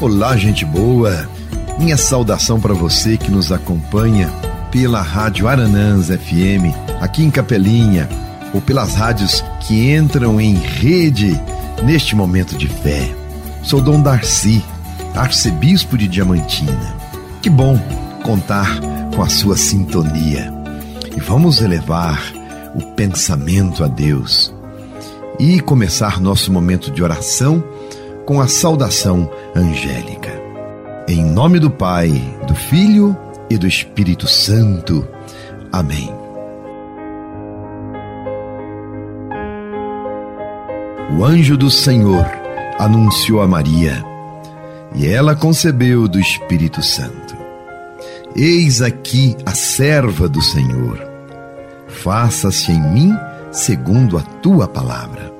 Olá, gente boa. Minha saudação para você que nos acompanha pela Rádio Aranãs FM, aqui em Capelinha, ou pelas rádios que entram em rede neste momento de fé. Sou Dom Darcy, arcebispo de Diamantina. Que bom contar com a sua sintonia. E vamos elevar o pensamento a Deus e começar nosso momento de oração com a saudação angélica. Em nome do Pai, do Filho e do Espírito Santo. Amém. O anjo do Senhor anunciou a Maria, e ela concebeu do Espírito Santo. Eis aqui a serva do Senhor. Faça-se em mim segundo a tua palavra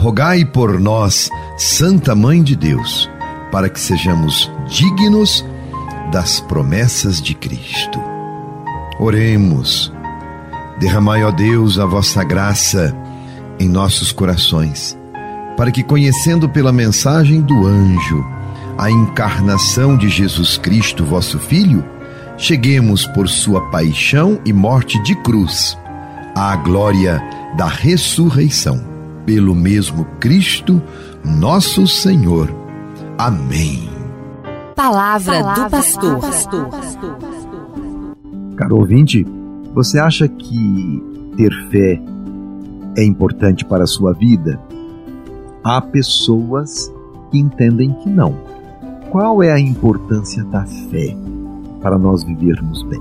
Rogai por nós, Santa Mãe de Deus, para que sejamos dignos das promessas de Cristo. Oremos. Derramai, ó Deus, a vossa graça em nossos corações, para que, conhecendo pela mensagem do anjo a encarnação de Jesus Cristo, vosso Filho, cheguemos por sua paixão e morte de cruz à glória da ressurreição. Pelo mesmo Cristo, nosso Senhor. Amém. Palavra, Palavra do pastor. Caro ouvinte, você acha que ter fé é importante para a sua vida? Há pessoas que entendem que não. Qual é a importância da fé para nós vivermos bem?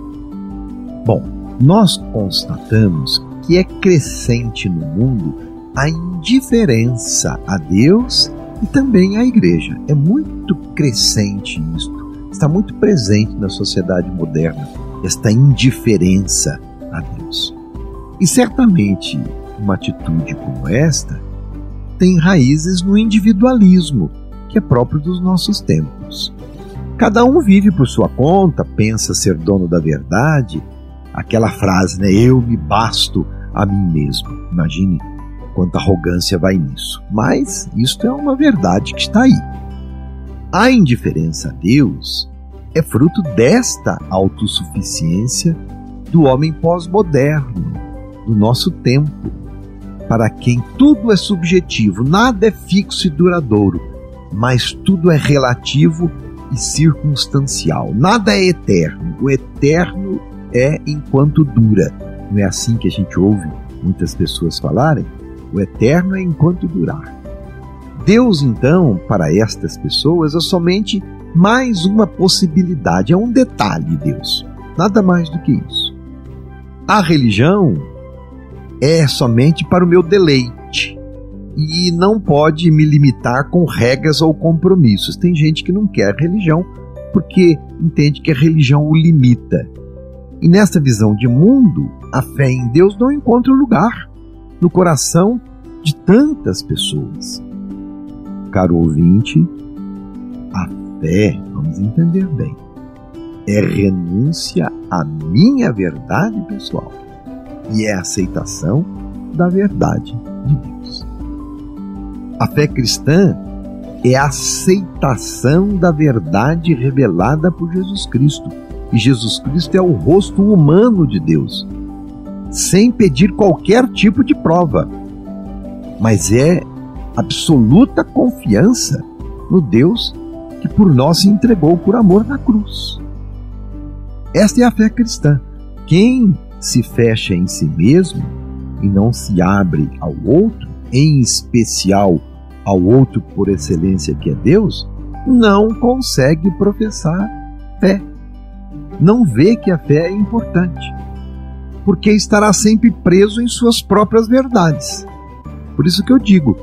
Bom, nós constatamos que é crescente no mundo a indiferença a Deus e também à igreja. É muito crescente isto, está muito presente na sociedade moderna, esta indiferença a Deus. E certamente uma atitude como esta tem raízes no individualismo, que é próprio dos nossos tempos. Cada um vive por sua conta, pensa ser dono da verdade. Aquela frase, né? Eu me basto a mim mesmo. Imagine quanta arrogância vai nisso. Mas isto é uma verdade que está aí. A indiferença a Deus é fruto desta autossuficiência do homem pós-moderno, do nosso tempo, para quem tudo é subjetivo, nada é fixo e duradouro, mas tudo é relativo e circunstancial. Nada é eterno. O eterno é enquanto dura. Não é assim que a gente ouve muitas pessoas falarem? O eterno é enquanto durar. Deus, então, para estas pessoas é somente mais uma possibilidade, é um detalhe, Deus. Nada mais do que isso. A religião é somente para o meu deleite e não pode me limitar com regras ou compromissos. Tem gente que não quer religião porque entende que a religião o limita. E nesta visão de mundo, a fé em Deus não encontra lugar no coração de tantas pessoas. Caro ouvinte, a fé, vamos entender bem, é renúncia à minha verdade pessoal e é aceitação da verdade de Deus. A fé cristã é a aceitação da verdade revelada por Jesus Cristo. E Jesus Cristo é o rosto humano de Deus, sem pedir qualquer tipo de prova, mas é absoluta confiança no Deus que por nós se entregou por amor na cruz. Esta é a fé cristã. Quem se fecha em si mesmo e não se abre ao outro, em especial ao outro por excelência que é Deus, não consegue professar fé. Não vê que a fé é importante porque estará sempre preso em suas próprias verdades. Por isso que eu digo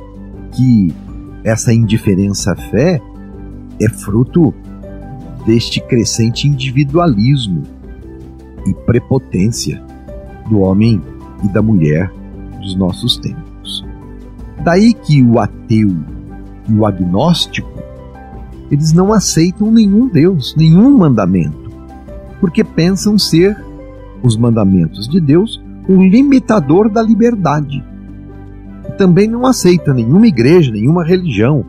que essa indiferença à fé é fruto deste crescente individualismo e prepotência do homem e da mulher dos nossos tempos. Daí que o ateu e o agnóstico eles não aceitam nenhum Deus, nenhum mandamento, porque pensam ser os mandamentos de Deus um limitador da liberdade. Também não aceita nenhuma igreja, nenhuma religião,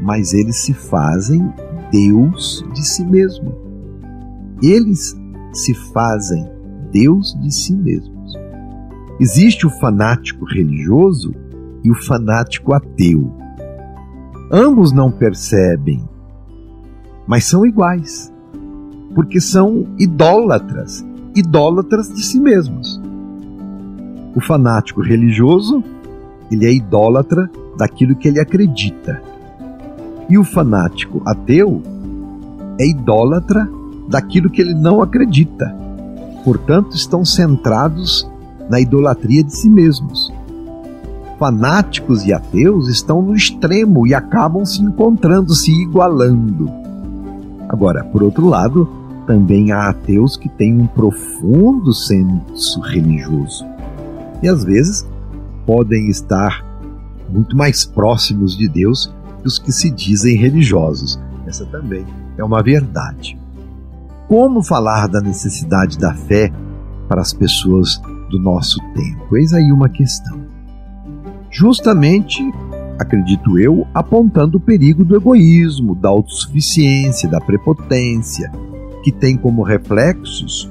mas eles se fazem Deus de si mesmo. Eles se fazem Deus de si mesmos. Existe o fanático religioso e o fanático ateu. Ambos não percebem, mas são iguais, porque são idólatras, idólatras de si mesmos. O fanático religioso, ele é idólatra daquilo que ele acredita. E o fanático ateu é idólatra daquilo que ele não acredita. Portanto, estão centrados na idolatria de si mesmos fanáticos e ateus estão no extremo e acabam se encontrando, se igualando. Agora, por outro lado, também há ateus que têm um profundo senso religioso e às vezes podem estar muito mais próximos de Deus que os que se dizem religiosos. Essa também é uma verdade. Como falar da necessidade da fé para as pessoas do nosso tempo? Eis aí uma questão justamente, acredito eu, apontando o perigo do egoísmo, da autossuficiência, da prepotência, que tem como reflexos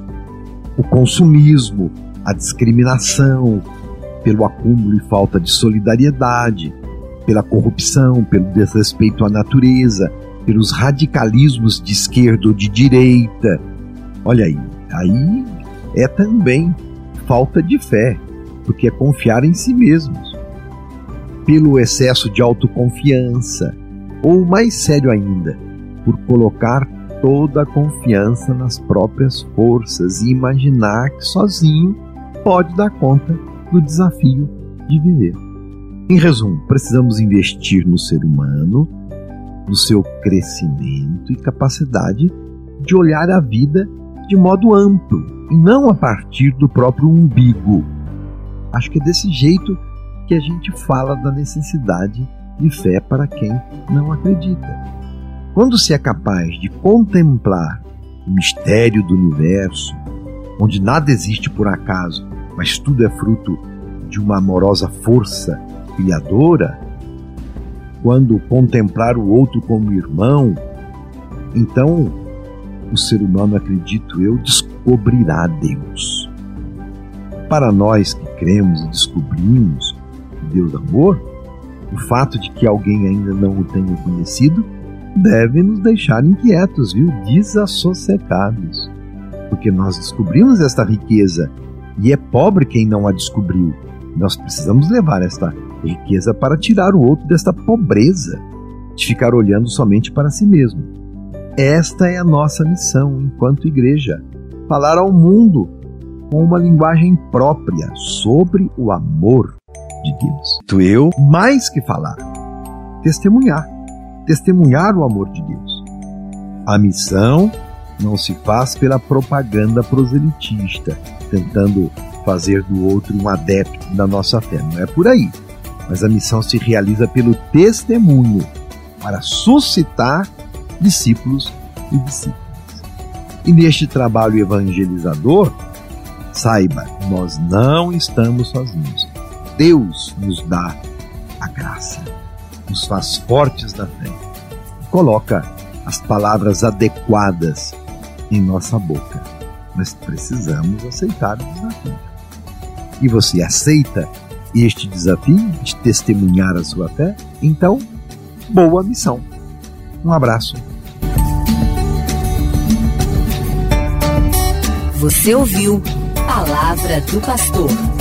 o consumismo, a discriminação, pelo acúmulo e falta de solidariedade, pela corrupção, pelo desrespeito à natureza, pelos radicalismos de esquerda ou de direita. Olha aí, aí é também falta de fé, porque é confiar em si mesmos pelo excesso de autoconfiança, ou mais sério ainda, por colocar toda a confiança nas próprias forças e imaginar que sozinho pode dar conta do desafio de viver. Em resumo, precisamos investir no ser humano, no seu crescimento e capacidade de olhar a vida de modo amplo e não a partir do próprio umbigo. Acho que é desse jeito que a gente fala da necessidade de fé para quem não acredita. Quando se é capaz de contemplar o mistério do universo, onde nada existe por acaso, mas tudo é fruto de uma amorosa força criadora, quando contemplar o outro como irmão, então o ser humano, acredito eu, descobrirá Deus. Para nós que cremos e descobrimos Deus amor, o fato de que alguém ainda não o tenha conhecido deve nos deixar inquietos, viu? Desassossegados. Porque nós descobrimos esta riqueza e é pobre quem não a descobriu. Nós precisamos levar esta riqueza para tirar o outro desta pobreza, de ficar olhando somente para si mesmo. Esta é a nossa missão enquanto igreja: falar ao mundo com uma linguagem própria sobre o amor de Deus. Tu eu, mais que falar, testemunhar, testemunhar o amor de Deus. A missão não se faz pela propaganda proselitista, tentando fazer do outro um adepto da nossa fé. Não é por aí. Mas a missão se realiza pelo testemunho, para suscitar discípulos e discípulas. E neste trabalho evangelizador, saiba, nós não estamos sozinhos. Deus nos dá a graça, nos faz fortes na fé, coloca as palavras adequadas em nossa boca. Mas precisamos aceitar o desafio. E você aceita este desafio de testemunhar a sua fé? Então, boa missão. Um abraço. Você ouviu Palavra do Pastor.